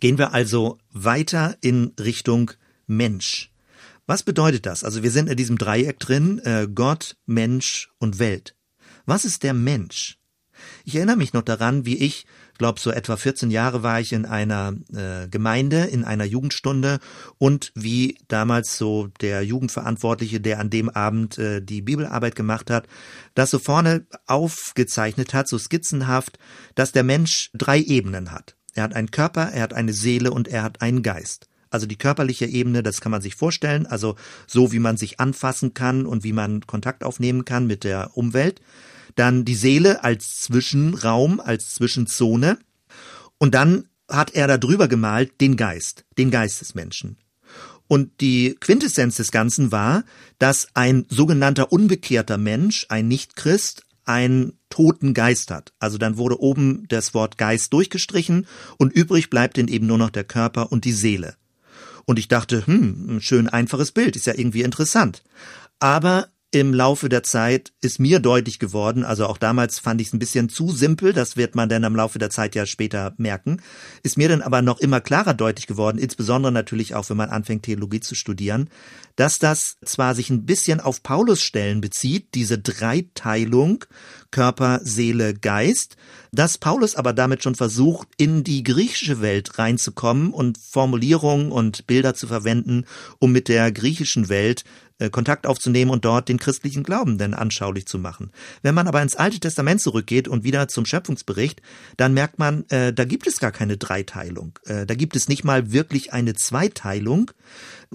Gehen wir also weiter in Richtung Mensch. Was bedeutet das? Also wir sind in diesem Dreieck drin, äh, Gott, Mensch und Welt. Was ist der Mensch? Ich erinnere mich noch daran, wie ich, glaube so etwa 14 Jahre war ich in einer äh, Gemeinde, in einer Jugendstunde und wie damals so der Jugendverantwortliche, der an dem Abend äh, die Bibelarbeit gemacht hat, das so vorne aufgezeichnet hat, so skizzenhaft, dass der Mensch drei Ebenen hat. Er hat einen Körper, er hat eine Seele und er hat einen Geist. Also die körperliche Ebene, das kann man sich vorstellen, also so wie man sich anfassen kann und wie man Kontakt aufnehmen kann mit der Umwelt. Dann die Seele als Zwischenraum, als Zwischenzone. Und dann hat er da drüber gemalt den Geist, den Geist des Menschen. Und die Quintessenz des Ganzen war, dass ein sogenannter unbekehrter Mensch, ein Nichtchrist, einen toten Geist hat. Also dann wurde oben das Wort Geist durchgestrichen und übrig bleibt dann eben nur noch der Körper und die Seele. Und ich dachte, hm, ein schön einfaches Bild, ist ja irgendwie interessant. Aber im Laufe der Zeit ist mir deutlich geworden, also auch damals fand ich es ein bisschen zu simpel, das wird man dann im Laufe der Zeit ja später merken, ist mir dann aber noch immer klarer deutlich geworden, insbesondere natürlich auch, wenn man anfängt, Theologie zu studieren, dass das zwar sich ein bisschen auf Paulus Stellen bezieht, diese Dreiteilung Körper, Seele, Geist, dass Paulus aber damit schon versucht, in die griechische Welt reinzukommen und Formulierungen und Bilder zu verwenden, um mit der griechischen Welt Kontakt aufzunehmen und dort den christlichen Glauben denn anschaulich zu machen. Wenn man aber ins Alte Testament zurückgeht und wieder zum Schöpfungsbericht, dann merkt man, äh, da gibt es gar keine Dreiteilung. Äh, da gibt es nicht mal wirklich eine Zweiteilung.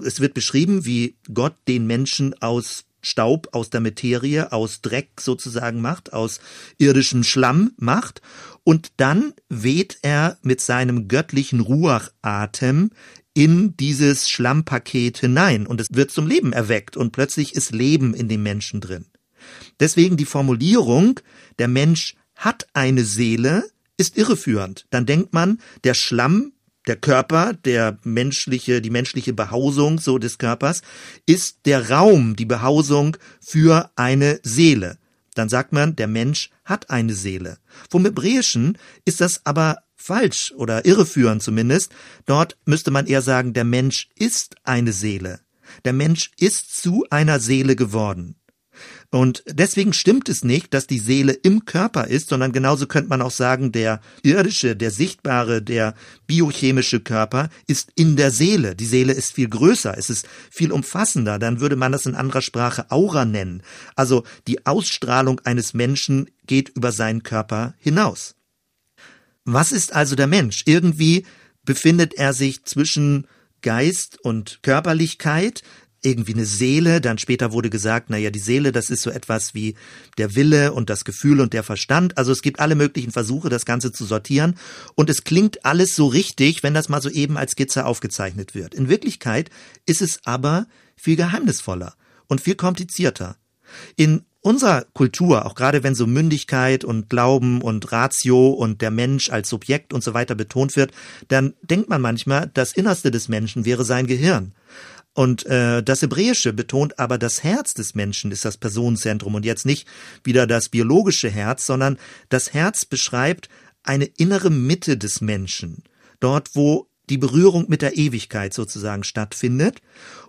Es wird beschrieben, wie Gott den Menschen aus Staub aus der Materie, aus Dreck sozusagen macht, aus irdischem Schlamm macht. Und dann weht er mit seinem göttlichen Ruachatem in dieses Schlammpaket hinein und es wird zum Leben erweckt und plötzlich ist Leben in dem Menschen drin. Deswegen die Formulierung, der Mensch hat eine Seele, ist irreführend. Dann denkt man, der Schlamm, der Körper, der menschliche, die menschliche Behausung so des Körpers ist der Raum, die Behausung für eine Seele. Dann sagt man, der Mensch hat eine Seele. Vom Hebräischen ist das aber falsch oder irreführend zumindest. Dort müsste man eher sagen, der Mensch ist eine Seele. Der Mensch ist zu einer Seele geworden. Und deswegen stimmt es nicht, dass die Seele im Körper ist, sondern genauso könnte man auch sagen, der irdische, der sichtbare, der biochemische Körper ist in der Seele. Die Seele ist viel größer, es ist viel umfassender. Dann würde man das in anderer Sprache Aura nennen. Also die Ausstrahlung eines Menschen geht über seinen Körper hinaus. Was ist also der Mensch? Irgendwie befindet er sich zwischen Geist und Körperlichkeit, irgendwie eine Seele, dann später wurde gesagt, naja, die Seele, das ist so etwas wie der Wille und das Gefühl und der Verstand. Also es gibt alle möglichen Versuche, das Ganze zu sortieren. Und es klingt alles so richtig, wenn das mal so eben als Skizze aufgezeichnet wird. In Wirklichkeit ist es aber viel geheimnisvoller und viel komplizierter. In unserer Kultur, auch gerade wenn so Mündigkeit und Glauben und Ratio und der Mensch als Subjekt und so weiter betont wird, dann denkt man manchmal, das Innerste des Menschen wäre sein Gehirn. Und äh, das Hebräische betont aber, das Herz des Menschen ist das Personenzentrum und jetzt nicht wieder das biologische Herz, sondern das Herz beschreibt eine innere Mitte des Menschen, dort wo die Berührung mit der Ewigkeit sozusagen stattfindet.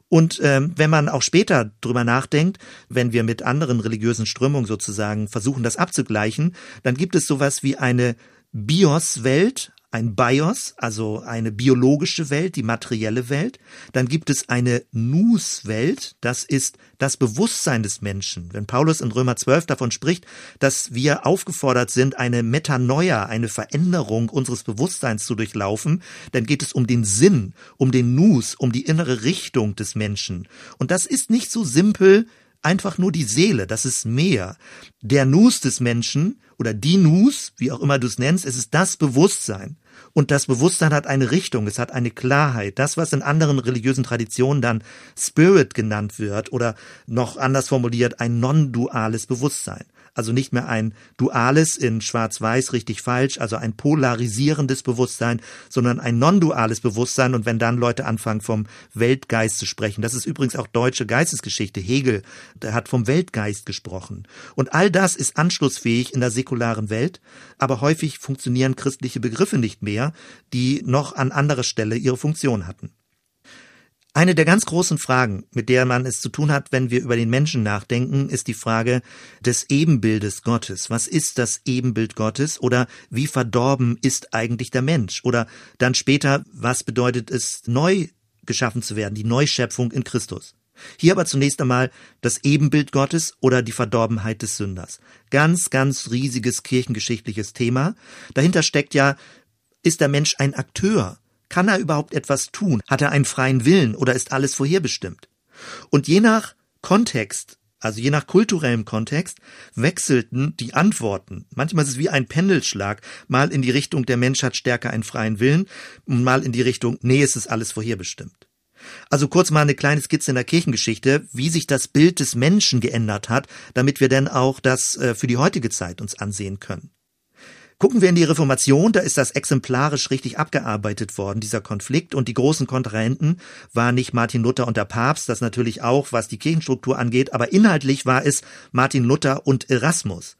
Und ähm, wenn man auch später drüber nachdenkt, wenn wir mit anderen religiösen Strömungen sozusagen versuchen, das abzugleichen, dann gibt es sowas wie eine Bios-Welt, ein Bios, also eine biologische Welt, die materielle Welt. Dann gibt es eine Nus-Welt, das ist das Bewusstsein des Menschen. Wenn Paulus in Römer 12 davon spricht, dass wir aufgefordert sind, eine Metanoia, eine Veränderung unseres Bewusstseins zu durchlaufen, dann geht es um den Sinn, um den Nus, um die innere Richtung des Menschen. Und das ist nicht so simpel, einfach nur die Seele, das ist mehr. Der Nus des Menschen oder die Nus, wie auch immer du es nennst, es ist das Bewusstsein. Und das Bewusstsein hat eine Richtung, es hat eine Klarheit. Das, was in anderen religiösen Traditionen dann Spirit genannt wird oder noch anders formuliert ein non-duales Bewusstsein. Also nicht mehr ein duales in schwarz-weiß, richtig falsch, also ein polarisierendes Bewusstsein, sondern ein non-duales Bewusstsein. Und wenn dann Leute anfangen vom Weltgeist zu sprechen, das ist übrigens auch deutsche Geistesgeschichte. Hegel, der hat vom Weltgeist gesprochen. Und all das ist anschlussfähig in der säkularen Welt, aber häufig funktionieren christliche Begriffe nicht mehr, die noch an anderer Stelle ihre Funktion hatten. Eine der ganz großen Fragen, mit der man es zu tun hat, wenn wir über den Menschen nachdenken, ist die Frage des Ebenbildes Gottes. Was ist das Ebenbild Gottes? Oder wie verdorben ist eigentlich der Mensch? Oder dann später, was bedeutet es, neu geschaffen zu werden, die Neuschöpfung in Christus? Hier aber zunächst einmal das Ebenbild Gottes oder die Verdorbenheit des Sünders. Ganz, ganz riesiges kirchengeschichtliches Thema. Dahinter steckt ja, ist der Mensch ein Akteur? Kann er überhaupt etwas tun? Hat er einen freien Willen oder ist alles vorherbestimmt? Und je nach Kontext, also je nach kulturellem Kontext, wechselten die Antworten. Manchmal ist es wie ein Pendelschlag, mal in die Richtung, der Mensch hat stärker einen freien Willen, und mal in die Richtung, nee, es ist alles vorherbestimmt. Also kurz mal eine kleine Skizze in der Kirchengeschichte, wie sich das Bild des Menschen geändert hat, damit wir denn auch das äh, für die heutige Zeit uns ansehen können. Gucken wir in die Reformation, da ist das exemplarisch richtig abgearbeitet worden, dieser Konflikt. Und die großen Kontrahenten waren nicht Martin Luther und der Papst, das natürlich auch, was die Kirchenstruktur angeht, aber inhaltlich war es Martin Luther und Erasmus.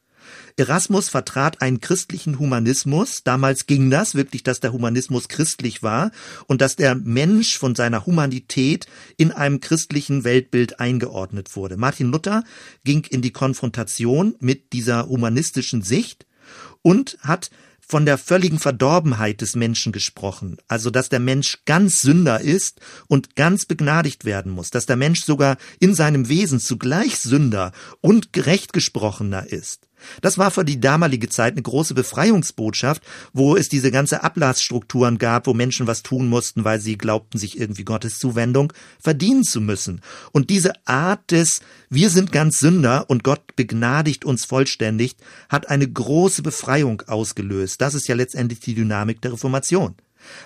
Erasmus vertrat einen christlichen Humanismus. Damals ging das wirklich, dass der Humanismus christlich war und dass der Mensch von seiner Humanität in einem christlichen Weltbild eingeordnet wurde. Martin Luther ging in die Konfrontation mit dieser humanistischen Sicht und hat von der völligen Verdorbenheit des Menschen gesprochen, also dass der Mensch ganz Sünder ist und ganz begnadigt werden muss, dass der Mensch sogar in seinem Wesen zugleich Sünder und gerecht gesprochener ist. Das war für die damalige Zeit eine große Befreiungsbotschaft, wo es diese ganze Ablassstrukturen gab, wo Menschen was tun mussten, weil sie glaubten, sich irgendwie Gottes Zuwendung verdienen zu müssen. Und diese Art des Wir sind ganz Sünder und Gott begnadigt uns vollständig hat eine große Befreiung ausgelöst. Das ist ja letztendlich die Dynamik der Reformation.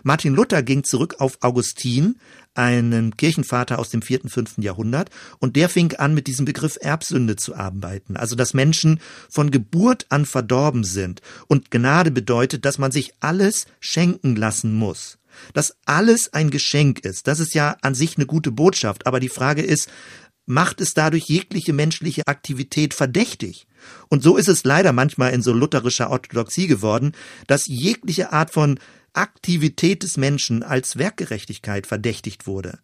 Martin Luther ging zurück auf Augustin, einen Kirchenvater aus dem vierten, fünften Jahrhundert, und der fing an, mit diesem Begriff Erbsünde zu arbeiten, also dass Menschen von Geburt an verdorben sind. Und Gnade bedeutet, dass man sich alles schenken lassen muss. Dass alles ein Geschenk ist. Das ist ja an sich eine gute Botschaft, aber die Frage ist, macht es dadurch jegliche menschliche Aktivität verdächtig? Und so ist es leider manchmal in so lutherischer Orthodoxie geworden, dass jegliche Art von Aktivität des Menschen als Werkgerechtigkeit verdächtigt wurde.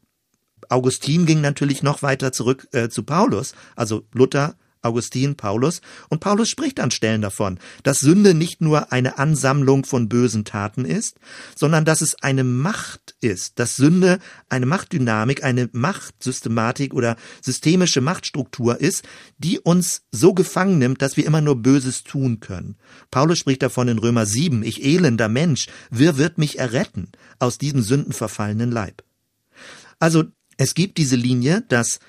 Augustin ging natürlich noch weiter zurück äh, zu Paulus, also Luther Augustin, Paulus, und Paulus spricht an Stellen davon, dass Sünde nicht nur eine Ansammlung von bösen Taten ist, sondern dass es eine Macht ist, dass Sünde eine Machtdynamik, eine Machtsystematik oder systemische Machtstruktur ist, die uns so gefangen nimmt, dass wir immer nur Böses tun können. Paulus spricht davon in Römer 7, ich elender Mensch, wer wird mich erretten aus diesem sündenverfallenen Leib? Also, es gibt diese Linie, dass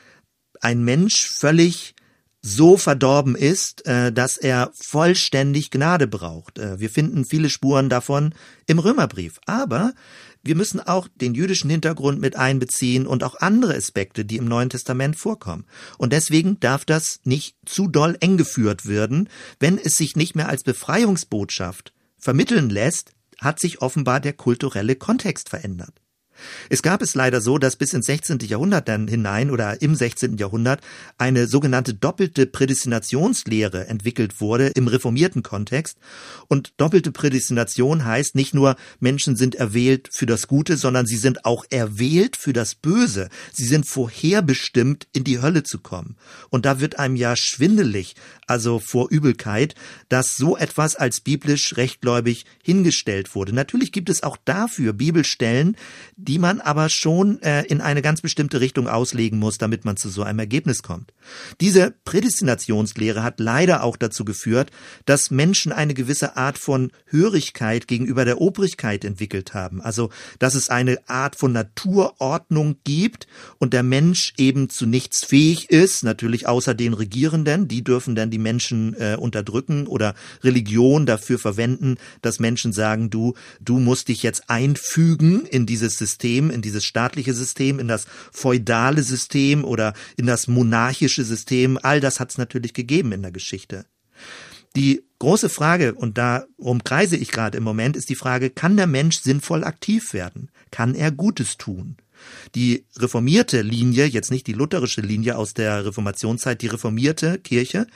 ein Mensch völlig so verdorben ist, äh, dass er vollständig Gnade braucht. Äh, wir finden viele Spuren davon im Römerbrief. Aber wir müssen auch den jüdischen Hintergrund mit einbeziehen und auch andere Aspekte, die im Neuen Testament vorkommen. Und deswegen darf das nicht zu doll eng geführt werden. Wenn es sich nicht mehr als Befreiungsbotschaft vermitteln lässt, hat sich offenbar der kulturelle Kontext verändert. Es gab es leider so, dass bis ins 16. Jahrhundert dann hinein oder im 16. Jahrhundert eine sogenannte doppelte Prädestinationslehre entwickelt wurde im reformierten Kontext. Und doppelte Prädestination heißt nicht nur Menschen sind erwählt für das Gute, sondern sie sind auch erwählt für das Böse. Sie sind vorherbestimmt, in die Hölle zu kommen. Und da wird einem ja schwindelig, also vor Übelkeit, dass so etwas als biblisch rechtgläubig hingestellt wurde. Natürlich gibt es auch dafür Bibelstellen, man aber schon äh, in eine ganz bestimmte Richtung auslegen muss, damit man zu so einem Ergebnis kommt. Diese Prädestinationslehre hat leider auch dazu geführt, dass Menschen eine gewisse Art von Hörigkeit gegenüber der Obrigkeit entwickelt haben. Also, dass es eine Art von Naturordnung gibt und der Mensch eben zu nichts fähig ist, natürlich außer den Regierenden, die dürfen dann die Menschen äh, unterdrücken oder Religion dafür verwenden, dass Menschen sagen, du, du musst dich jetzt einfügen in dieses System System, in dieses staatliche System, in das feudale System oder in das monarchische System. All das hat es natürlich gegeben in der Geschichte. Die große Frage, und darum kreise ich gerade im Moment, ist die Frage, kann der Mensch sinnvoll aktiv werden? Kann er Gutes tun? Die reformierte Linie, jetzt nicht die lutherische Linie aus der Reformationszeit, die reformierte Kirche,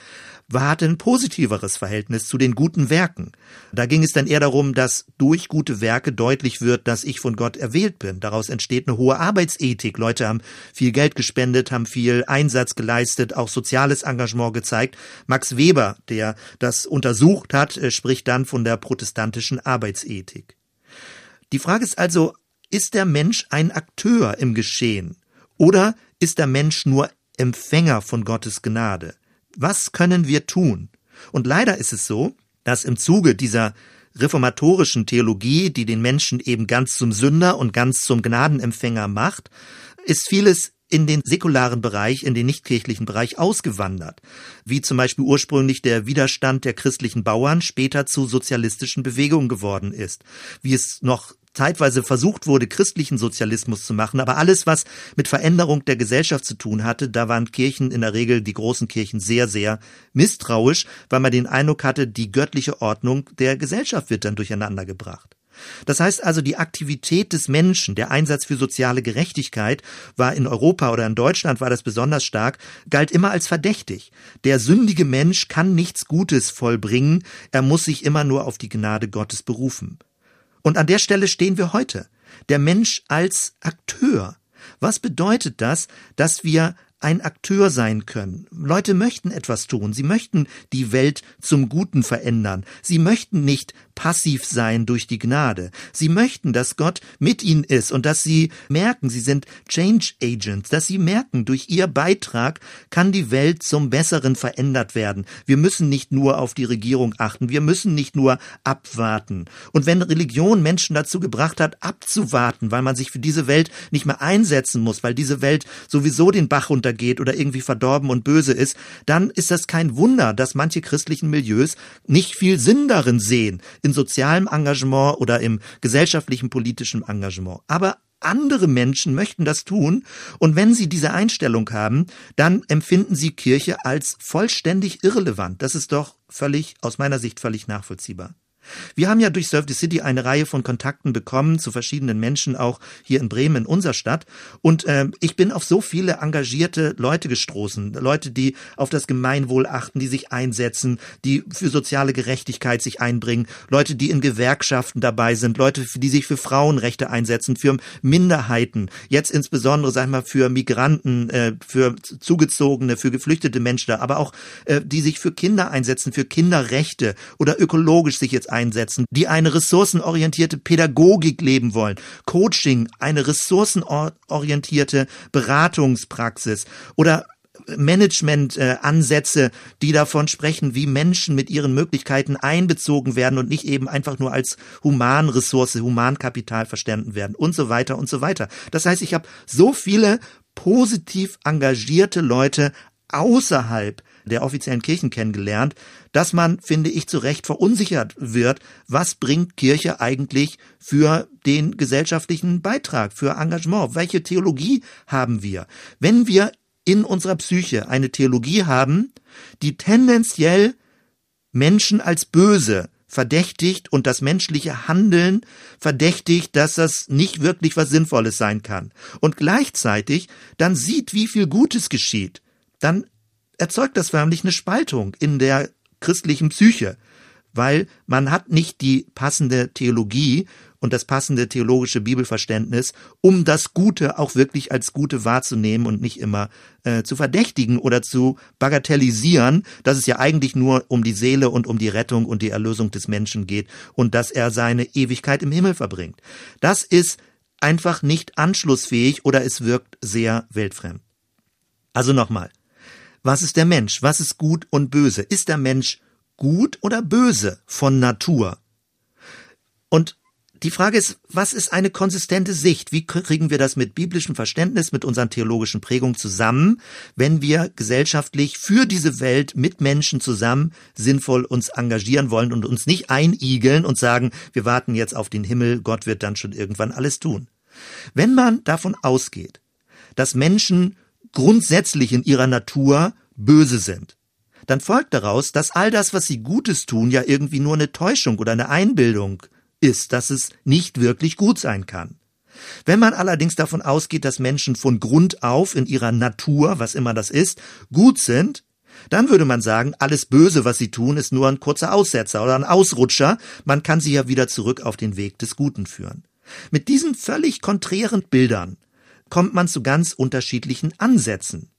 hatte ein positiveres Verhältnis zu den guten Werken. Da ging es dann eher darum, dass durch gute Werke deutlich wird, dass ich von Gott erwählt bin. Daraus entsteht eine hohe Arbeitsethik. Leute haben viel Geld gespendet, haben viel Einsatz geleistet, auch soziales Engagement gezeigt. Max Weber, der das untersucht hat, äh, spricht dann von der protestantischen Arbeitsethik. Die Frage ist also, ist der Mensch ein Akteur im Geschehen? Oder ist der Mensch nur Empfänger von Gottes Gnade? Was können wir tun? Und leider ist es so, dass im Zuge dieser reformatorischen Theologie, die den Menschen eben ganz zum Sünder und ganz zum Gnadenempfänger macht, ist vieles in den säkularen Bereich, in den nichtkirchlichen Bereich ausgewandert, wie zum Beispiel ursprünglich der Widerstand der christlichen Bauern später zu sozialistischen Bewegungen geworden ist, wie es noch zeitweise versucht wurde, christlichen Sozialismus zu machen, aber alles, was mit Veränderung der Gesellschaft zu tun hatte, da waren Kirchen in der Regel, die großen Kirchen, sehr, sehr misstrauisch, weil man den Eindruck hatte, die göttliche Ordnung der Gesellschaft wird dann durcheinander gebracht. Das heißt also, die Aktivität des Menschen, der Einsatz für soziale Gerechtigkeit war in Europa oder in Deutschland war das besonders stark, galt immer als verdächtig. Der sündige Mensch kann nichts Gutes vollbringen, er muss sich immer nur auf die Gnade Gottes berufen. Und an der Stelle stehen wir heute. Der Mensch als Akteur. Was bedeutet das, dass wir ein Akteur sein können. Leute möchten etwas tun. Sie möchten die Welt zum Guten verändern. Sie möchten nicht passiv sein durch die Gnade. Sie möchten, dass Gott mit ihnen ist und dass sie merken, sie sind Change Agents, dass sie merken, durch ihr Beitrag kann die Welt zum Besseren verändert werden. Wir müssen nicht nur auf die Regierung achten, wir müssen nicht nur abwarten. Und wenn Religion Menschen dazu gebracht hat, abzuwarten, weil man sich für diese Welt nicht mehr einsetzen muss, weil diese Welt sowieso den Bach runtergeht oder irgendwie verdorben und böse ist, dann ist das kein Wunder, dass manche christlichen Milieus nicht viel Sinn darin sehen, in sozialem Engagement oder im gesellschaftlichen politischen Engagement. Aber andere Menschen möchten das tun und wenn sie diese Einstellung haben, dann empfinden sie Kirche als vollständig irrelevant. Das ist doch völlig, aus meiner Sicht völlig nachvollziehbar. Wir haben ja durch Surf the City eine Reihe von Kontakten bekommen zu verschiedenen Menschen, auch hier in Bremen, in unserer Stadt. Und äh, ich bin auf so viele engagierte Leute gestoßen. Leute, die auf das Gemeinwohl achten, die sich einsetzen, die für soziale Gerechtigkeit sich einbringen. Leute, die in Gewerkschaften dabei sind. Leute, die sich für Frauenrechte einsetzen, für Minderheiten. Jetzt insbesondere, sag ich mal, für Migranten, äh, für Zugezogene, für geflüchtete Menschen, aber auch äh, die sich für Kinder einsetzen, für Kinderrechte oder ökologisch sich jetzt einsetzen, die eine ressourcenorientierte Pädagogik leben wollen, Coaching, eine ressourcenorientierte Beratungspraxis oder Management-Ansätze, die davon sprechen, wie Menschen mit ihren Möglichkeiten einbezogen werden und nicht eben einfach nur als Humanressource, Humankapital verstanden werden und so weiter und so weiter. Das heißt, ich habe so viele positiv engagierte Leute außerhalb der offiziellen Kirchen kennengelernt, dass man, finde ich, zu Recht verunsichert wird, was bringt Kirche eigentlich für den gesellschaftlichen Beitrag, für Engagement? Welche Theologie haben wir? Wenn wir in unserer Psyche eine Theologie haben, die tendenziell Menschen als böse verdächtigt und das menschliche Handeln verdächtigt, dass das nicht wirklich was Sinnvolles sein kann. Und gleichzeitig dann sieht, wie viel Gutes geschieht, dann erzeugt das förmlich eine Spaltung in der christlichen Psyche, weil man hat nicht die passende Theologie und das passende theologische Bibelverständnis, um das Gute auch wirklich als Gute wahrzunehmen und nicht immer äh, zu verdächtigen oder zu bagatellisieren, dass es ja eigentlich nur um die Seele und um die Rettung und die Erlösung des Menschen geht und dass er seine Ewigkeit im Himmel verbringt. Das ist einfach nicht anschlussfähig oder es wirkt sehr weltfremd. Also nochmal, was ist der Mensch? Was ist gut und böse? Ist der Mensch gut oder böse von Natur? Und die Frage ist, was ist eine konsistente Sicht? Wie kriegen wir das mit biblischem Verständnis, mit unseren theologischen Prägungen zusammen, wenn wir gesellschaftlich für diese Welt mit Menschen zusammen sinnvoll uns engagieren wollen und uns nicht einigeln und sagen, wir warten jetzt auf den Himmel, Gott wird dann schon irgendwann alles tun. Wenn man davon ausgeht, dass Menschen grundsätzlich in ihrer Natur böse sind, dann folgt daraus, dass all das, was sie Gutes tun, ja irgendwie nur eine Täuschung oder eine Einbildung ist, dass es nicht wirklich gut sein kann. Wenn man allerdings davon ausgeht, dass Menschen von Grund auf in ihrer Natur, was immer das ist, gut sind, dann würde man sagen, alles Böse, was sie tun, ist nur ein kurzer Aussetzer oder ein Ausrutscher, man kann sie ja wieder zurück auf den Weg des Guten führen. Mit diesen völlig konträren Bildern kommt man zu ganz unterschiedlichen Ansätzen.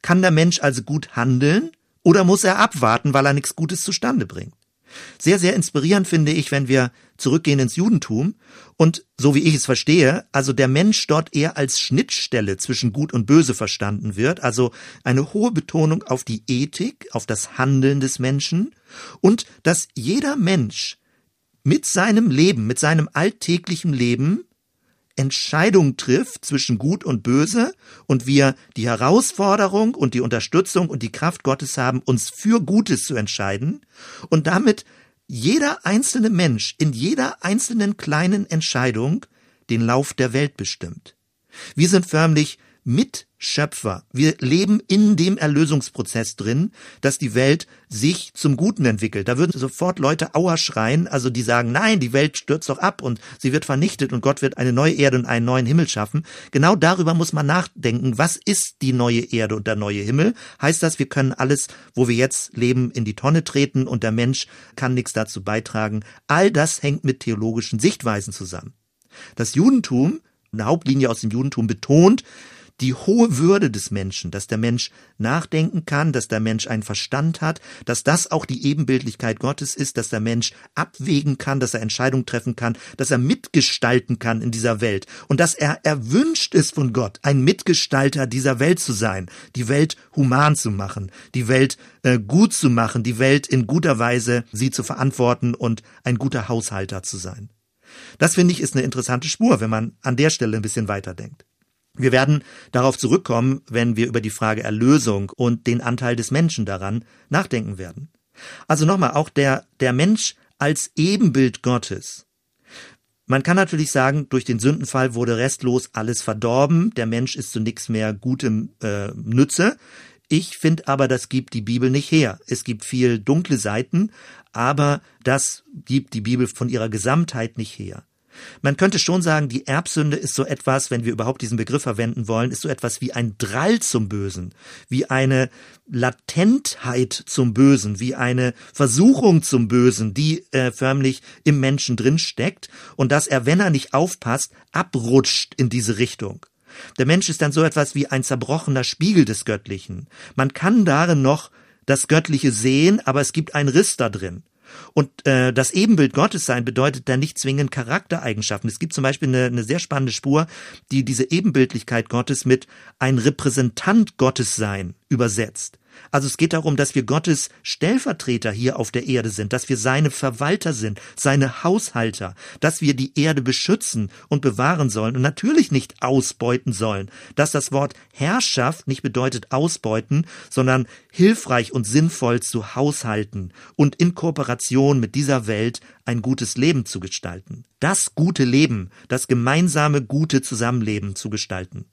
Kann der Mensch also gut handeln oder muss er abwarten, weil er nichts Gutes zustande bringt? Sehr, sehr inspirierend finde ich, wenn wir zurückgehen ins Judentum und so wie ich es verstehe, also der Mensch dort eher als Schnittstelle zwischen Gut und Böse verstanden wird, also eine hohe Betonung auf die Ethik, auf das Handeln des Menschen und dass jeder Mensch mit seinem Leben, mit seinem alltäglichen Leben Entscheidung trifft zwischen Gut und Böse und wir die Herausforderung und die Unterstützung und die Kraft Gottes haben, uns für Gutes zu entscheiden und damit jeder einzelne Mensch in jeder einzelnen kleinen Entscheidung den Lauf der Welt bestimmt. Wir sind förmlich Mitschöpfer. Wir leben in dem Erlösungsprozess drin, dass die Welt sich zum Guten entwickelt. Da würden sofort Leute Auer schreien, also die sagen, nein, die Welt stürzt doch ab und sie wird vernichtet und Gott wird eine neue Erde und einen neuen Himmel schaffen. Genau darüber muss man nachdenken. Was ist die neue Erde und der neue Himmel? Heißt das, wir können alles, wo wir jetzt leben, in die Tonne treten und der Mensch kann nichts dazu beitragen? All das hängt mit theologischen Sichtweisen zusammen. Das Judentum, eine Hauptlinie aus dem Judentum betont, die hohe Würde des Menschen, dass der Mensch nachdenken kann, dass der Mensch einen Verstand hat, dass das auch die Ebenbildlichkeit Gottes ist, dass der Mensch abwägen kann, dass er Entscheidungen treffen kann, dass er mitgestalten kann in dieser Welt und dass er erwünscht ist von Gott, ein Mitgestalter dieser Welt zu sein, die Welt human zu machen, die Welt äh, gut zu machen, die Welt in guter Weise sie zu verantworten und ein guter Haushalter zu sein. Das finde ich ist eine interessante Spur, wenn man an der Stelle ein bisschen weiterdenkt. Wir werden darauf zurückkommen, wenn wir über die Frage Erlösung und den Anteil des Menschen daran nachdenken werden. Also nochmal, auch der, der Mensch als Ebenbild Gottes. Man kann natürlich sagen, durch den Sündenfall wurde restlos alles verdorben, der Mensch ist zu nichts mehr Gutem äh, Nütze. Ich finde aber, das gibt die Bibel nicht her. Es gibt viel dunkle Seiten, aber das gibt die Bibel von ihrer Gesamtheit nicht her. Man könnte schon sagen, die Erbsünde ist so etwas, wenn wir überhaupt diesen Begriff verwenden wollen, ist so etwas wie ein Drall zum Bösen, wie eine Latentheit zum Bösen, wie eine Versuchung zum Bösen, die äh, förmlich im Menschen drin steckt und dass er, wenn er nicht aufpasst, abrutscht in diese Richtung. Der Mensch ist dann so etwas wie ein zerbrochener Spiegel des Göttlichen. Man kann darin noch das Göttliche sehen, aber es gibt einen Riss da drin. Und äh, das Ebenbild Gottes sein bedeutet dann nicht zwingend Charaktereigenschaften. Es gibt zum Beispiel eine, eine sehr spannende Spur, die diese Ebenbildlichkeit Gottes mit ein Repräsentant Gottes sein übersetzt. Also es geht darum, dass wir Gottes Stellvertreter hier auf der Erde sind, dass wir seine Verwalter sind, seine Haushalter, dass wir die Erde beschützen und bewahren sollen und natürlich nicht ausbeuten sollen, dass das Wort Herrschaft nicht bedeutet ausbeuten, sondern hilfreich und sinnvoll zu haushalten und in Kooperation mit dieser Welt ein gutes Leben zu gestalten. Das gute Leben, das gemeinsame gute Zusammenleben zu gestalten.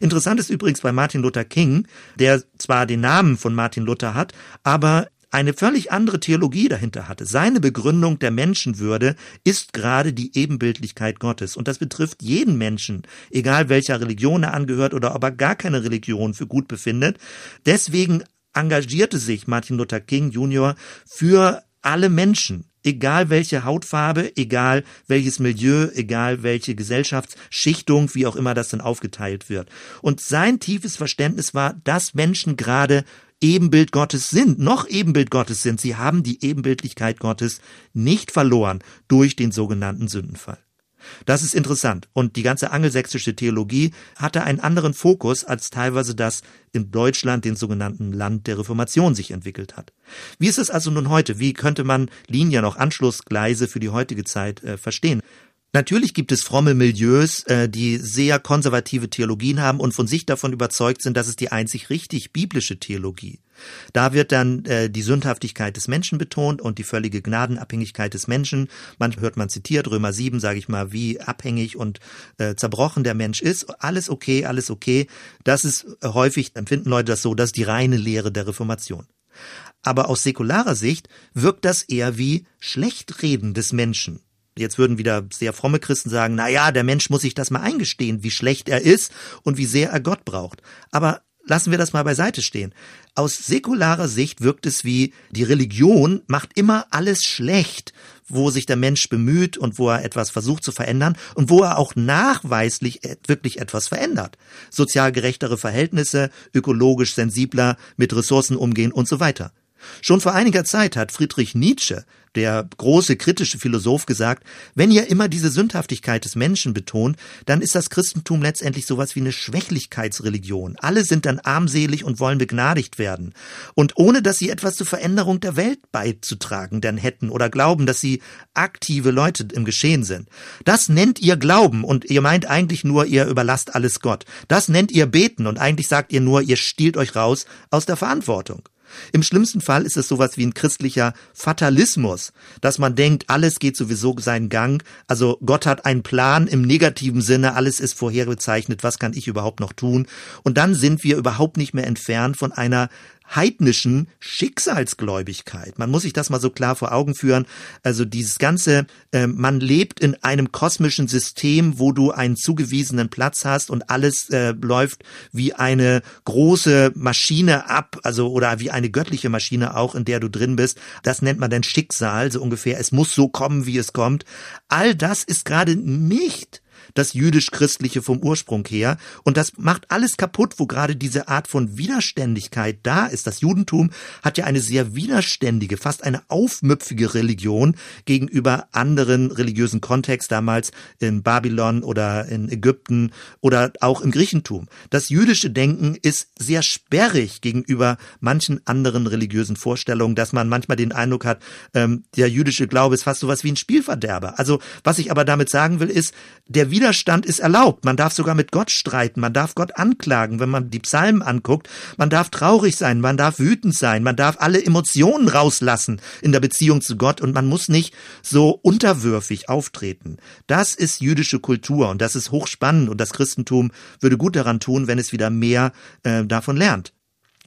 Interessant ist übrigens bei Martin Luther King, der zwar den Namen von Martin Luther hat, aber eine völlig andere Theologie dahinter hatte. Seine Begründung der Menschenwürde ist gerade die Ebenbildlichkeit Gottes. Und das betrifft jeden Menschen, egal welcher Religion er angehört oder ob er gar keine Religion für gut befindet. Deswegen engagierte sich Martin Luther King Jr. für alle Menschen egal welche Hautfarbe, egal welches Milieu, egal welche Gesellschaftsschichtung, wie auch immer das dann aufgeteilt wird. Und sein tiefes Verständnis war, dass Menschen gerade Ebenbild Gottes sind, noch Ebenbild Gottes sind. Sie haben die Ebenbildlichkeit Gottes nicht verloren durch den sogenannten Sündenfall. Das ist interessant. Und die ganze angelsächsische Theologie hatte einen anderen Fokus, als teilweise das in Deutschland, den sogenannten Land der Reformation, sich entwickelt hat. Wie ist es also nun heute? Wie könnte man Linien, auch Anschlussgleise für die heutige Zeit äh, verstehen? Natürlich gibt es fromme Milieus, äh, die sehr konservative Theologien haben und von sich davon überzeugt sind, dass es die einzig richtig biblische Theologie. Da wird dann äh, die Sündhaftigkeit des Menschen betont und die völlige Gnadenabhängigkeit des Menschen. Manchmal hört man zitiert, Römer 7, sage ich mal, wie abhängig und äh, zerbrochen der Mensch ist. Alles okay, alles okay. Das ist häufig, empfinden Leute das so, das ist die reine Lehre der Reformation. Aber aus säkularer Sicht wirkt das eher wie Schlechtreden des Menschen. Jetzt würden wieder sehr fromme Christen sagen, na ja, der Mensch muss sich das mal eingestehen, wie schlecht er ist und wie sehr er Gott braucht. Aber lassen wir das mal beiseite stehen. Aus säkularer Sicht wirkt es wie, die Religion macht immer alles schlecht, wo sich der Mensch bemüht und wo er etwas versucht zu verändern und wo er auch nachweislich wirklich etwas verändert. Sozial gerechtere Verhältnisse, ökologisch sensibler mit Ressourcen umgehen und so weiter. Schon vor einiger Zeit hat Friedrich Nietzsche, der große kritische Philosoph, gesagt, wenn ihr immer diese Sündhaftigkeit des Menschen betont, dann ist das Christentum letztendlich sowas wie eine Schwächlichkeitsreligion. Alle sind dann armselig und wollen begnadigt werden. Und ohne dass sie etwas zur Veränderung der Welt beizutragen denn hätten oder glauben, dass sie aktive Leute im Geschehen sind. Das nennt ihr Glauben und ihr meint eigentlich nur, ihr überlasst alles Gott. Das nennt ihr Beten und eigentlich sagt ihr nur, ihr stiehlt euch raus aus der Verantwortung. Im schlimmsten Fall ist es sowas wie ein christlicher Fatalismus, dass man denkt, alles geht sowieso seinen Gang, also Gott hat einen Plan im negativen Sinne, alles ist vorherbezeichnet, was kann ich überhaupt noch tun? Und dann sind wir überhaupt nicht mehr entfernt von einer heidnischen Schicksalsgläubigkeit. Man muss sich das mal so klar vor Augen führen. Also dieses ganze, äh, man lebt in einem kosmischen System, wo du einen zugewiesenen Platz hast und alles äh, läuft wie eine große Maschine ab, also oder wie eine göttliche Maschine auch, in der du drin bist. Das nennt man dann Schicksal, so ungefähr. Es muss so kommen, wie es kommt. All das ist gerade nicht das jüdisch-christliche vom Ursprung her. Und das macht alles kaputt, wo gerade diese Art von Widerständigkeit da ist. Das Judentum hat ja eine sehr widerständige, fast eine aufmüpfige Religion gegenüber anderen religiösen Kontext damals in Babylon oder in Ägypten oder auch im Griechentum. Das jüdische Denken ist sehr sperrig gegenüber manchen anderen religiösen Vorstellungen, dass man manchmal den Eindruck hat, ähm, der jüdische Glaube ist fast sowas wie ein Spielverderber. Also was ich aber damit sagen will, ist, der Widerstand ist erlaubt. Man darf sogar mit Gott streiten. Man darf Gott anklagen, wenn man die Psalmen anguckt. Man darf traurig sein. Man darf wütend sein. Man darf alle Emotionen rauslassen in der Beziehung zu Gott und man muss nicht so unterwürfig auftreten. Das ist jüdische Kultur und das ist hochspannend und das Christentum würde gut daran tun, wenn es wieder mehr äh, davon lernt.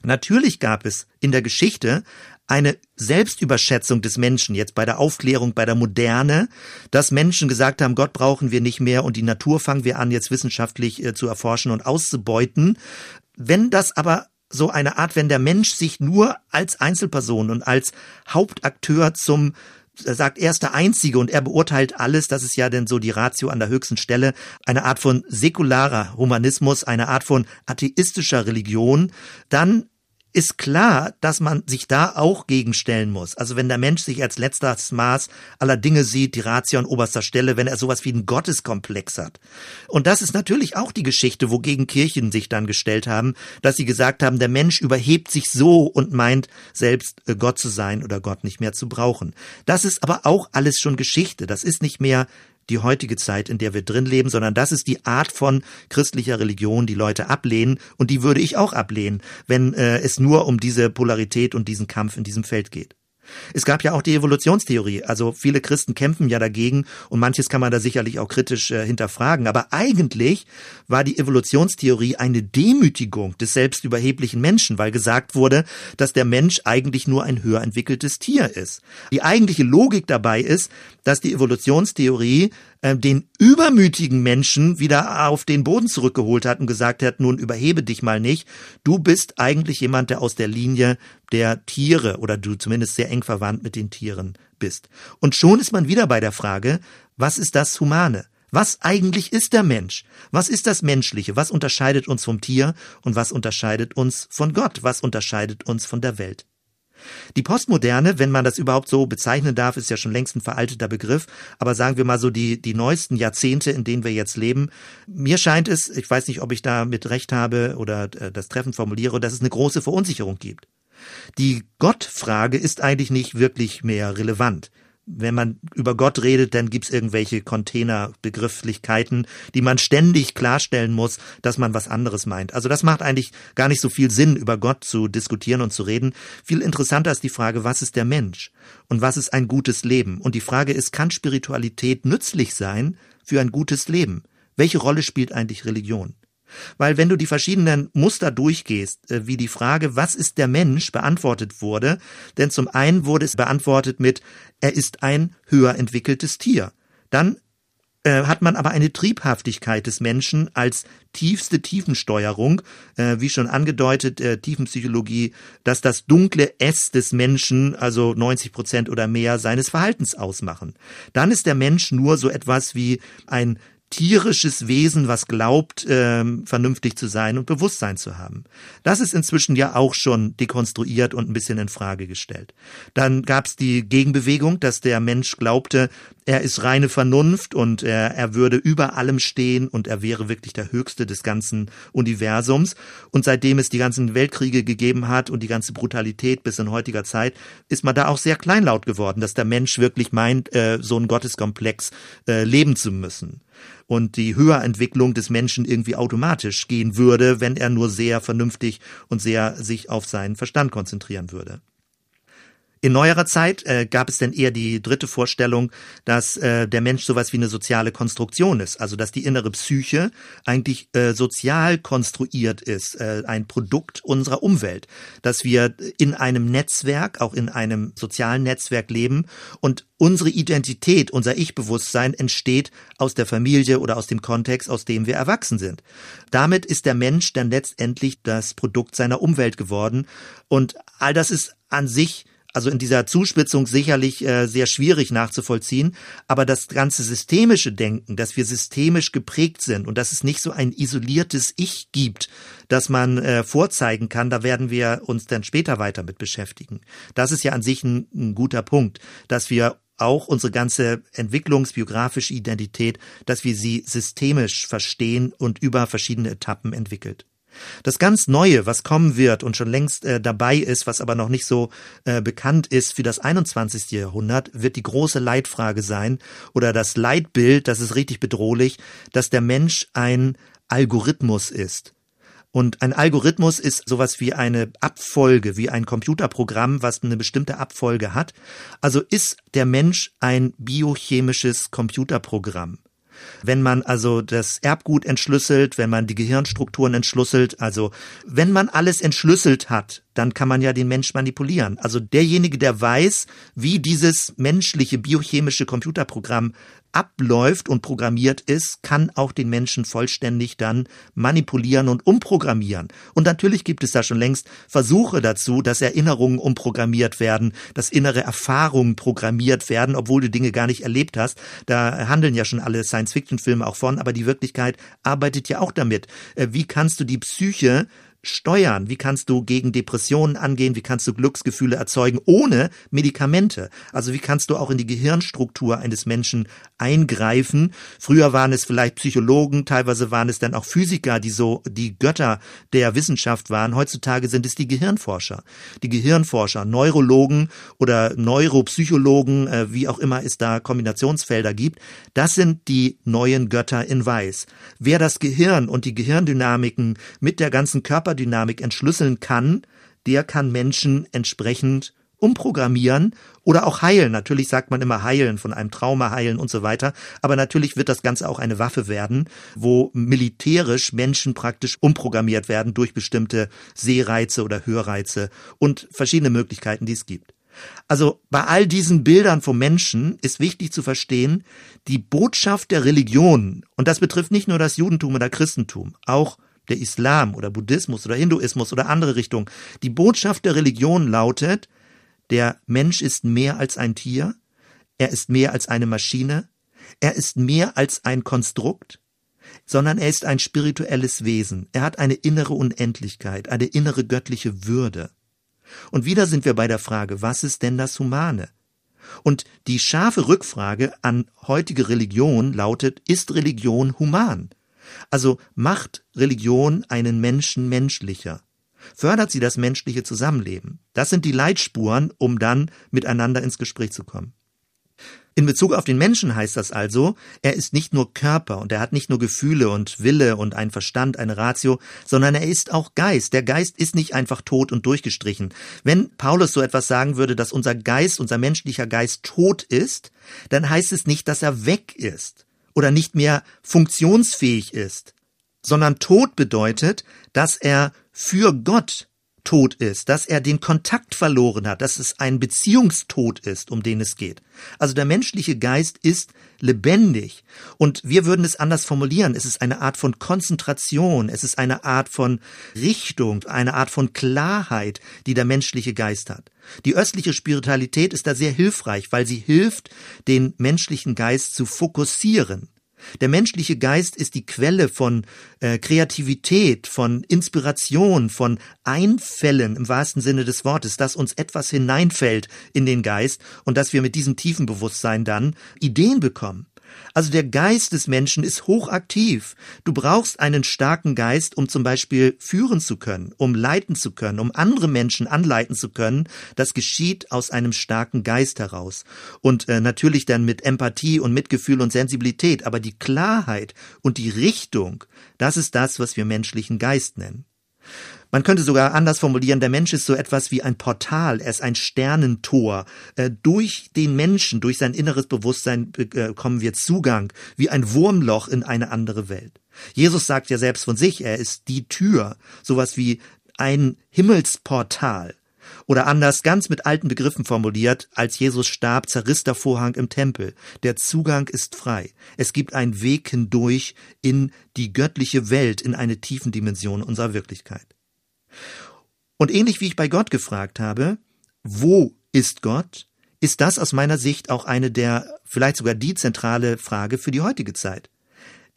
Natürlich gab es in der Geschichte eine Selbstüberschätzung des Menschen jetzt bei der Aufklärung, bei der Moderne, dass Menschen gesagt haben, Gott brauchen wir nicht mehr und die Natur fangen wir an, jetzt wissenschaftlich äh, zu erforschen und auszubeuten. Wenn das aber so eine Art, wenn der Mensch sich nur als Einzelperson und als Hauptakteur zum er sagt, er ist der Einzige und er beurteilt alles, das ist ja denn so die Ratio an der höchsten Stelle, eine Art von säkularer Humanismus, eine Art von atheistischer Religion, dann ist klar, dass man sich da auch gegenstellen muss. Also wenn der Mensch sich als letztes Maß aller Dinge sieht, die Ratio an oberster Stelle, wenn er sowas wie einen Gotteskomplex hat. Und das ist natürlich auch die Geschichte, wogegen Kirchen sich dann gestellt haben, dass sie gesagt haben, der Mensch überhebt sich so und meint selbst äh, Gott zu sein oder Gott nicht mehr zu brauchen. Das ist aber auch alles schon Geschichte. Das ist nicht mehr die heutige Zeit, in der wir drin leben, sondern das ist die Art von christlicher Religion, die Leute ablehnen und die würde ich auch ablehnen, wenn äh, es nur um diese Polarität und diesen Kampf in diesem Feld geht. Es gab ja auch die Evolutionstheorie. Also viele Christen kämpfen ja dagegen und manches kann man da sicherlich auch kritisch äh, hinterfragen. Aber eigentlich war die Evolutionstheorie eine Demütigung des selbstüberheblichen Menschen, weil gesagt wurde, dass der Mensch eigentlich nur ein höher entwickeltes Tier ist. Die eigentliche Logik dabei ist, dass die Evolutionstheorie äh, den übermütigen Menschen wieder auf den Boden zurückgeholt hat und gesagt hat, nun überhebe dich mal nicht. Du bist eigentlich jemand, der aus der Linie der Tiere oder du zumindest sehr eng verwandt mit den Tieren bist. Und schon ist man wieder bei der Frage, was ist das Humane? Was eigentlich ist der Mensch? Was ist das Menschliche? Was unterscheidet uns vom Tier und was unterscheidet uns von Gott? Was unterscheidet uns von der Welt? Die Postmoderne, wenn man das überhaupt so bezeichnen darf, ist ja schon längst ein veralteter Begriff, aber sagen wir mal so die, die neuesten Jahrzehnte, in denen wir jetzt leben. Mir scheint es, ich weiß nicht, ob ich da mit Recht habe oder äh, das treffend formuliere, dass es eine große Verunsicherung gibt. Die Gottfrage ist eigentlich nicht wirklich mehr relevant wenn man über Gott redet, dann gibt's irgendwelche Containerbegrifflichkeiten, die man ständig klarstellen muss, dass man was anderes meint. Also das macht eigentlich gar nicht so viel Sinn, über Gott zu diskutieren und zu reden. Viel interessanter ist die Frage, was ist der Mensch und was ist ein gutes Leben? Und die Frage ist, kann Spiritualität nützlich sein für ein gutes Leben? Welche Rolle spielt eigentlich Religion? Weil wenn du die verschiedenen Muster durchgehst, äh, wie die Frage, was ist der Mensch, beantwortet wurde, denn zum einen wurde es beantwortet mit, er ist ein höher entwickeltes Tier. Dann äh, hat man aber eine Triebhaftigkeit des Menschen als tiefste Tiefensteuerung, äh, wie schon angedeutet, äh, Tiefenpsychologie, dass das dunkle S des Menschen, also 90 Prozent oder mehr seines Verhaltens ausmachen. Dann ist der Mensch nur so etwas wie ein tierisches Wesen, was glaubt, ähm, vernünftig zu sein und Bewusstsein zu haben. Das ist inzwischen ja auch schon dekonstruiert und ein bisschen in Frage gestellt. Dann gab es die Gegenbewegung, dass der Mensch glaubte, er ist reine Vernunft und er, er würde über allem stehen und er wäre wirklich der Höchste des ganzen Universums. Und seitdem es die ganzen Weltkriege gegeben hat und die ganze Brutalität bis in heutiger Zeit, ist man da auch sehr kleinlaut geworden, dass der Mensch wirklich meint, äh, so ein Gotteskomplex äh, leben zu müssen und die Höherentwicklung des Menschen irgendwie automatisch gehen würde, wenn er nur sehr vernünftig und sehr sich auf seinen Verstand konzentrieren würde. In neuerer Zeit äh, gab es denn eher die dritte Vorstellung, dass äh, der Mensch sowas wie eine soziale Konstruktion ist, also dass die innere Psyche eigentlich äh, sozial konstruiert ist, äh, ein Produkt unserer Umwelt, dass wir in einem Netzwerk, auch in einem sozialen Netzwerk leben und unsere Identität, unser Ich-Bewusstsein entsteht aus der Familie oder aus dem Kontext, aus dem wir erwachsen sind. Damit ist der Mensch dann letztendlich das Produkt seiner Umwelt geworden. Und all das ist an sich also in dieser Zuspitzung sicherlich äh, sehr schwierig nachzuvollziehen, aber das ganze systemische Denken, dass wir systemisch geprägt sind und dass es nicht so ein isoliertes Ich gibt, das man äh, vorzeigen kann, da werden wir uns dann später weiter mit beschäftigen. Das ist ja an sich ein, ein guter Punkt, dass wir auch unsere ganze entwicklungsbiografische Identität, dass wir sie systemisch verstehen und über verschiedene Etappen entwickelt. Das ganz Neue, was kommen wird und schon längst äh, dabei ist, was aber noch nicht so äh, bekannt ist für das 21. Jahrhundert, wird die große Leitfrage sein oder das Leitbild, das ist richtig bedrohlich, dass der Mensch ein Algorithmus ist. Und ein Algorithmus ist sowas wie eine Abfolge, wie ein Computerprogramm, was eine bestimmte Abfolge hat. Also ist der Mensch ein biochemisches Computerprogramm. Wenn man also das Erbgut entschlüsselt, wenn man die Gehirnstrukturen entschlüsselt, also wenn man alles entschlüsselt hat, dann kann man ja den Mensch manipulieren. Also derjenige, der weiß, wie dieses menschliche biochemische Computerprogramm abläuft und programmiert ist, kann auch den Menschen vollständig dann manipulieren und umprogrammieren. Und natürlich gibt es da schon längst Versuche dazu, dass Erinnerungen umprogrammiert werden, dass innere Erfahrungen programmiert werden, obwohl du Dinge gar nicht erlebt hast. Da handeln ja schon alle Science-Fiction-Filme auch von, aber die Wirklichkeit arbeitet ja auch damit. Äh, wie kannst du die Psyche steuern? Wie kannst du gegen Depressionen angehen? Wie kannst du Glücksgefühle erzeugen ohne Medikamente? Also wie kannst du auch in die Gehirnstruktur eines Menschen eingreifen? Früher waren es vielleicht Psychologen, teilweise waren es dann auch Physiker, die so die Götter der Wissenschaft waren. Heutzutage sind es die Gehirnforscher. Die Gehirnforscher, Neurologen oder Neuropsychologen, äh, wie auch immer es da Kombinationsfelder gibt. Das sind die neuen Götter in Weiß. Wer das Gehirn und die Gehirndynamiken mit der ganzen Körper Körperdynamik entschlüsseln kann, der kann Menschen entsprechend umprogrammieren oder auch heilen. Natürlich sagt man immer heilen, von einem Trauma heilen und so weiter. Aber natürlich wird das Ganze auch eine Waffe werden, wo militärisch Menschen praktisch umprogrammiert werden durch bestimmte Sehreize oder Hörreize und verschiedene Möglichkeiten, die es gibt. Also bei all diesen Bildern vom Menschen ist wichtig zu verstehen, die Botschaft der Religion, und das betrifft nicht nur das Judentum oder Christentum, auch der Islam oder Buddhismus oder Hinduismus oder andere Richtungen. Die Botschaft der Religion lautet, der Mensch ist mehr als ein Tier, er ist mehr als eine Maschine, er ist mehr als ein Konstrukt, sondern er ist ein spirituelles Wesen, er hat eine innere Unendlichkeit, eine innere göttliche Würde. Und wieder sind wir bei der Frage, was ist denn das Humane? Und die scharfe Rückfrage an heutige Religion lautet, ist Religion human? Also macht Religion einen Menschen menschlicher. Fördert sie das menschliche Zusammenleben. Das sind die Leitspuren, um dann miteinander ins Gespräch zu kommen. In Bezug auf den Menschen heißt das also, er ist nicht nur Körper und er hat nicht nur Gefühle und Wille und ein Verstand, eine Ratio, sondern er ist auch Geist. Der Geist ist nicht einfach tot und durchgestrichen. Wenn Paulus so etwas sagen würde, dass unser Geist, unser menschlicher Geist tot ist, dann heißt es nicht, dass er weg ist oder nicht mehr funktionsfähig ist, sondern Tod bedeutet, dass er für Gott tot ist, dass er den Kontakt verloren hat, dass es ein Beziehungstod ist, um den es geht. Also der menschliche Geist ist lebendig. Und wir würden es anders formulieren. Es ist eine Art von Konzentration, es ist eine Art von Richtung, eine Art von Klarheit, die der menschliche Geist hat. Die östliche Spiritualität ist da sehr hilfreich, weil sie hilft, den menschlichen Geist zu fokussieren. Der menschliche Geist ist die Quelle von äh, Kreativität, von Inspiration, von Einfällen im wahrsten Sinne des Wortes, dass uns etwas hineinfällt in den Geist und dass wir mit diesem tiefen Bewusstsein dann Ideen bekommen. Also der Geist des Menschen ist hochaktiv. Du brauchst einen starken Geist, um zum Beispiel führen zu können, um leiten zu können, um andere Menschen anleiten zu können. Das geschieht aus einem starken Geist heraus. Und äh, natürlich dann mit Empathie und Mitgefühl und Sensibilität. Aber die Klarheit und die Richtung, das ist das, was wir menschlichen Geist nennen. Man könnte sogar anders formulieren, der Mensch ist so etwas wie ein Portal, er ist ein Sternentor. Äh, durch den Menschen, durch sein inneres Bewusstsein bekommen wir Zugang, wie ein Wurmloch in eine andere Welt. Jesus sagt ja selbst von sich, er ist die Tür, sowas wie ein Himmelsportal. Oder anders, ganz mit alten Begriffen formuliert, als Jesus starb, zerriss der Vorhang im Tempel. Der Zugang ist frei. Es gibt einen Weg hindurch in die göttliche Welt, in eine tiefen Dimension unserer Wirklichkeit. Und ähnlich wie ich bei Gott gefragt habe, wo ist Gott, ist das aus meiner Sicht auch eine der, vielleicht sogar die zentrale Frage für die heutige Zeit.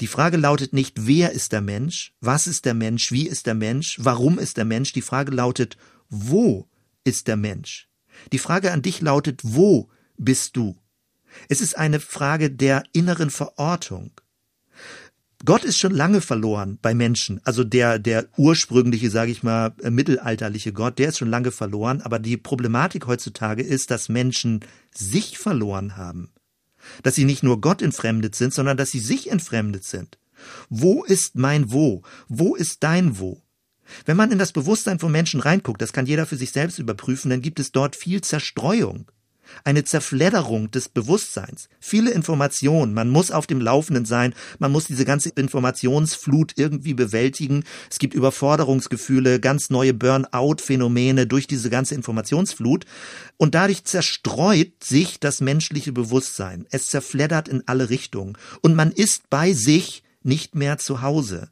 Die Frage lautet nicht, wer ist der Mensch, was ist der Mensch, wie ist der Mensch, warum ist der Mensch, die Frage lautet, wo ist der Mensch? Die Frage an dich lautet, wo bist du? Es ist eine Frage der inneren Verortung. Gott ist schon lange verloren bei Menschen. Also der, der ursprüngliche, sage ich mal, äh, mittelalterliche Gott, der ist schon lange verloren. Aber die Problematik heutzutage ist, dass Menschen sich verloren haben. Dass sie nicht nur Gott entfremdet sind, sondern dass sie sich entfremdet sind. Wo ist mein Wo? Wo ist dein Wo? Wenn man in das Bewusstsein von Menschen reinguckt, das kann jeder für sich selbst überprüfen, dann gibt es dort viel Zerstreuung eine Zerfledderung des Bewusstseins, viele Informationen, man muss auf dem Laufenden sein, man muss diese ganze Informationsflut irgendwie bewältigen, es gibt Überforderungsgefühle, ganz neue Burnout-Phänomene durch diese ganze Informationsflut. Und dadurch zerstreut sich das menschliche Bewusstsein, es zerfleddert in alle Richtungen. Und man ist bei sich nicht mehr zu Hause.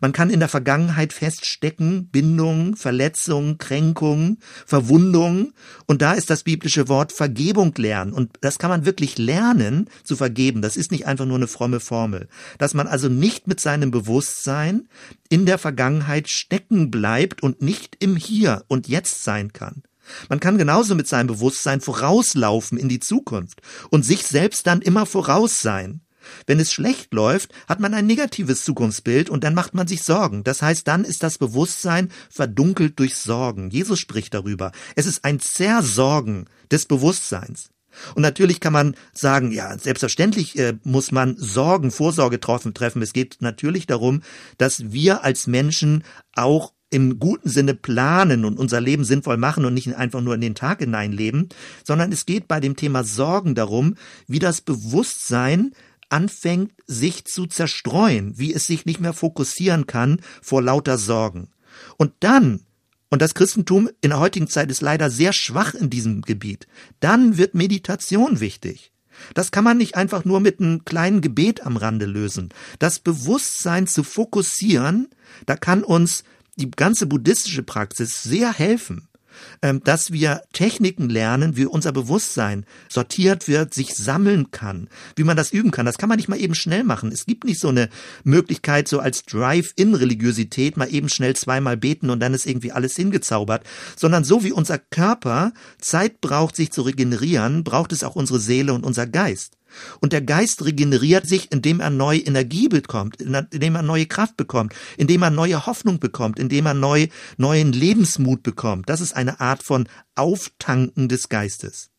Man kann in der Vergangenheit feststecken, Bindungen, Verletzungen, Kränkungen, Verwundungen. Und da ist das biblische Wort Vergebung lernen. Und das kann man wirklich lernen zu vergeben. Das ist nicht einfach nur eine fromme Formel. Dass man also nicht mit seinem Bewusstsein in der Vergangenheit stecken bleibt und nicht im Hier und Jetzt sein kann. Man kann genauso mit seinem Bewusstsein vorauslaufen in die Zukunft und sich selbst dann immer voraus sein. Wenn es schlecht läuft, hat man ein negatives Zukunftsbild und dann macht man sich Sorgen. Das heißt, dann ist das Bewusstsein verdunkelt durch Sorgen. Jesus spricht darüber. Es ist ein Zersorgen des Bewusstseins. Und natürlich kann man sagen, ja, selbstverständlich äh, muss man Sorgen, Vorsorge treffen. Es geht natürlich darum, dass wir als Menschen auch im guten Sinne planen und unser Leben sinnvoll machen und nicht einfach nur in den Tag hineinleben, sondern es geht bei dem Thema Sorgen darum, wie das Bewusstsein anfängt, sich zu zerstreuen, wie es sich nicht mehr fokussieren kann vor lauter Sorgen. Und dann, und das Christentum in der heutigen Zeit ist leider sehr schwach in diesem Gebiet, dann wird Meditation wichtig. Das kann man nicht einfach nur mit einem kleinen Gebet am Rande lösen. Das Bewusstsein zu fokussieren, da kann uns die ganze buddhistische Praxis sehr helfen. Ähm, dass wir Techniken lernen, wie unser Bewusstsein sortiert wird, sich sammeln kann, wie man das üben kann. Das kann man nicht mal eben schnell machen. Es gibt nicht so eine Möglichkeit, so als Drive-in-Religiosität mal eben schnell zweimal beten und dann ist irgendwie alles hingezaubert, sondern so wie unser Körper Zeit braucht, sich zu regenerieren, braucht es auch unsere Seele und unser Geist. Und der Geist regeneriert sich, indem er neue Energie bekommt, indem er neue Kraft bekommt, indem er neue Hoffnung bekommt, indem er neu, neuen Lebensmut bekommt. Das ist eine Art von Auftanken des Geistes.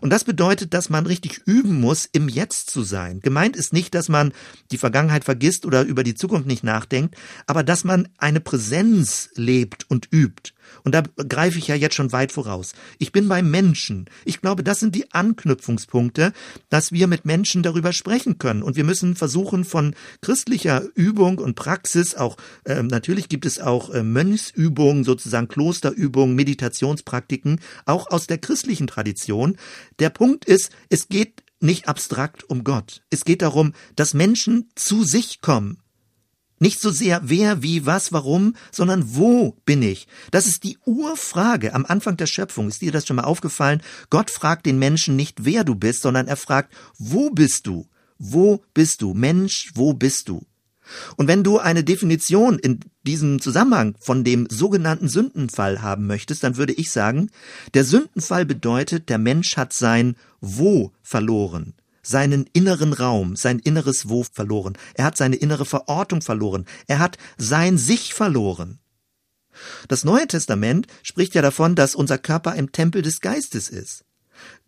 Und das bedeutet, dass man richtig üben muss, im Jetzt zu sein. Gemeint ist nicht, dass man die Vergangenheit vergisst oder über die Zukunft nicht nachdenkt, aber dass man eine Präsenz lebt und übt. Und da greife ich ja jetzt schon weit voraus. Ich bin beim Menschen. Ich glaube, das sind die Anknüpfungspunkte, dass wir mit Menschen darüber sprechen können. Und wir müssen versuchen, von christlicher Übung und Praxis auch, äh, natürlich gibt es auch äh, Mönchsübungen, sozusagen Klosterübungen, Meditationspraktiken, auch aus der christlichen Tradition. Der Punkt ist, es geht nicht abstrakt um Gott. Es geht darum, dass Menschen zu sich kommen nicht so sehr wer, wie, was, warum, sondern wo bin ich? Das ist die Urfrage am Anfang der Schöpfung. Ist dir das schon mal aufgefallen? Gott fragt den Menschen nicht, wer du bist, sondern er fragt, wo bist du? Wo bist du? Mensch, wo bist du? Und wenn du eine Definition in diesem Zusammenhang von dem sogenannten Sündenfall haben möchtest, dann würde ich sagen, der Sündenfall bedeutet, der Mensch hat sein Wo verloren seinen inneren Raum, sein inneres Wo verloren. Er hat seine innere Verortung verloren. Er hat sein Sich verloren. Das Neue Testament spricht ja davon, dass unser Körper im Tempel des Geistes ist.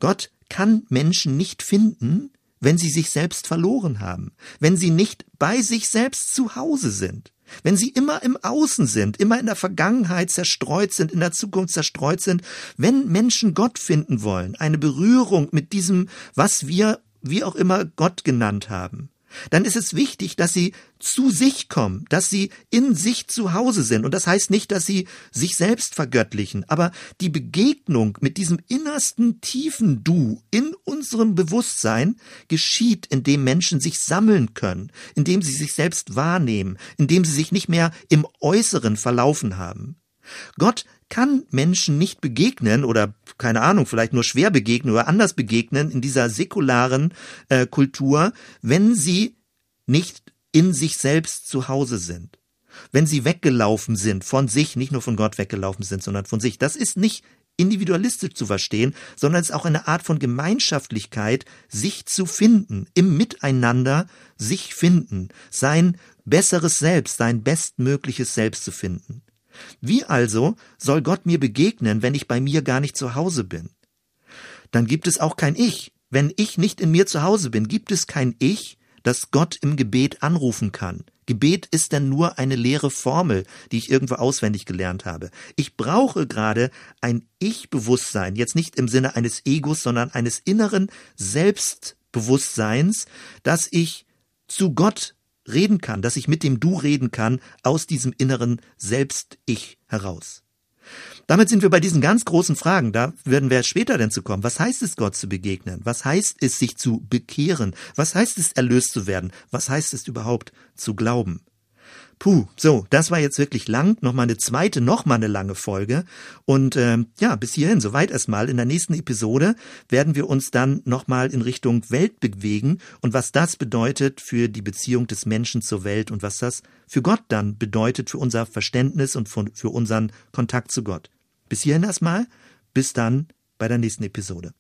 Gott kann Menschen nicht finden, wenn sie sich selbst verloren haben, wenn sie nicht bei sich selbst zu Hause sind, wenn sie immer im Außen sind, immer in der Vergangenheit zerstreut sind, in der Zukunft zerstreut sind, wenn Menschen Gott finden wollen, eine Berührung mit diesem, was wir wie auch immer Gott genannt haben, dann ist es wichtig, dass sie zu sich kommen, dass sie in sich zu Hause sind. Und das heißt nicht, dass sie sich selbst vergöttlichen, aber die Begegnung mit diesem innersten tiefen Du in unserem Bewusstsein geschieht, indem Menschen sich sammeln können, indem sie sich selbst wahrnehmen, indem sie sich nicht mehr im Äußeren verlaufen haben. Gott kann Menschen nicht begegnen oder keine Ahnung, vielleicht nur schwer begegnen oder anders begegnen in dieser säkularen äh, Kultur, wenn sie nicht in sich selbst zu Hause sind. Wenn sie weggelaufen sind von sich, nicht nur von Gott weggelaufen sind, sondern von sich. Das ist nicht individualistisch zu verstehen, sondern es ist auch eine Art von Gemeinschaftlichkeit, sich zu finden, im Miteinander sich finden, sein besseres Selbst, sein bestmögliches Selbst zu finden. Wie also soll Gott mir begegnen, wenn ich bei mir gar nicht zu Hause bin? Dann gibt es auch kein Ich. Wenn ich nicht in mir zu Hause bin, gibt es kein Ich, das Gott im Gebet anrufen kann. Gebet ist dann nur eine leere Formel, die ich irgendwo auswendig gelernt habe. Ich brauche gerade ein Ich-Bewusstsein, jetzt nicht im Sinne eines Egos, sondern eines inneren Selbstbewusstseins, dass ich zu Gott reden kann, dass ich mit dem Du reden kann aus diesem inneren Selbst-Ich heraus. Damit sind wir bei diesen ganz großen Fragen. Da werden wir später denn zu kommen. Was heißt es, Gott zu begegnen? Was heißt es, sich zu bekehren? Was heißt es, erlöst zu werden? Was heißt es überhaupt, zu glauben? Puh, so, das war jetzt wirklich lang. Nochmal eine zweite, nochmal eine lange Folge. Und ähm, ja, bis hierhin, soweit erstmal. In der nächsten Episode werden wir uns dann nochmal in Richtung Welt bewegen und was das bedeutet für die Beziehung des Menschen zur Welt und was das für Gott dann bedeutet, für unser Verständnis und für unseren Kontakt zu Gott. Bis hierhin erstmal. Bis dann bei der nächsten Episode.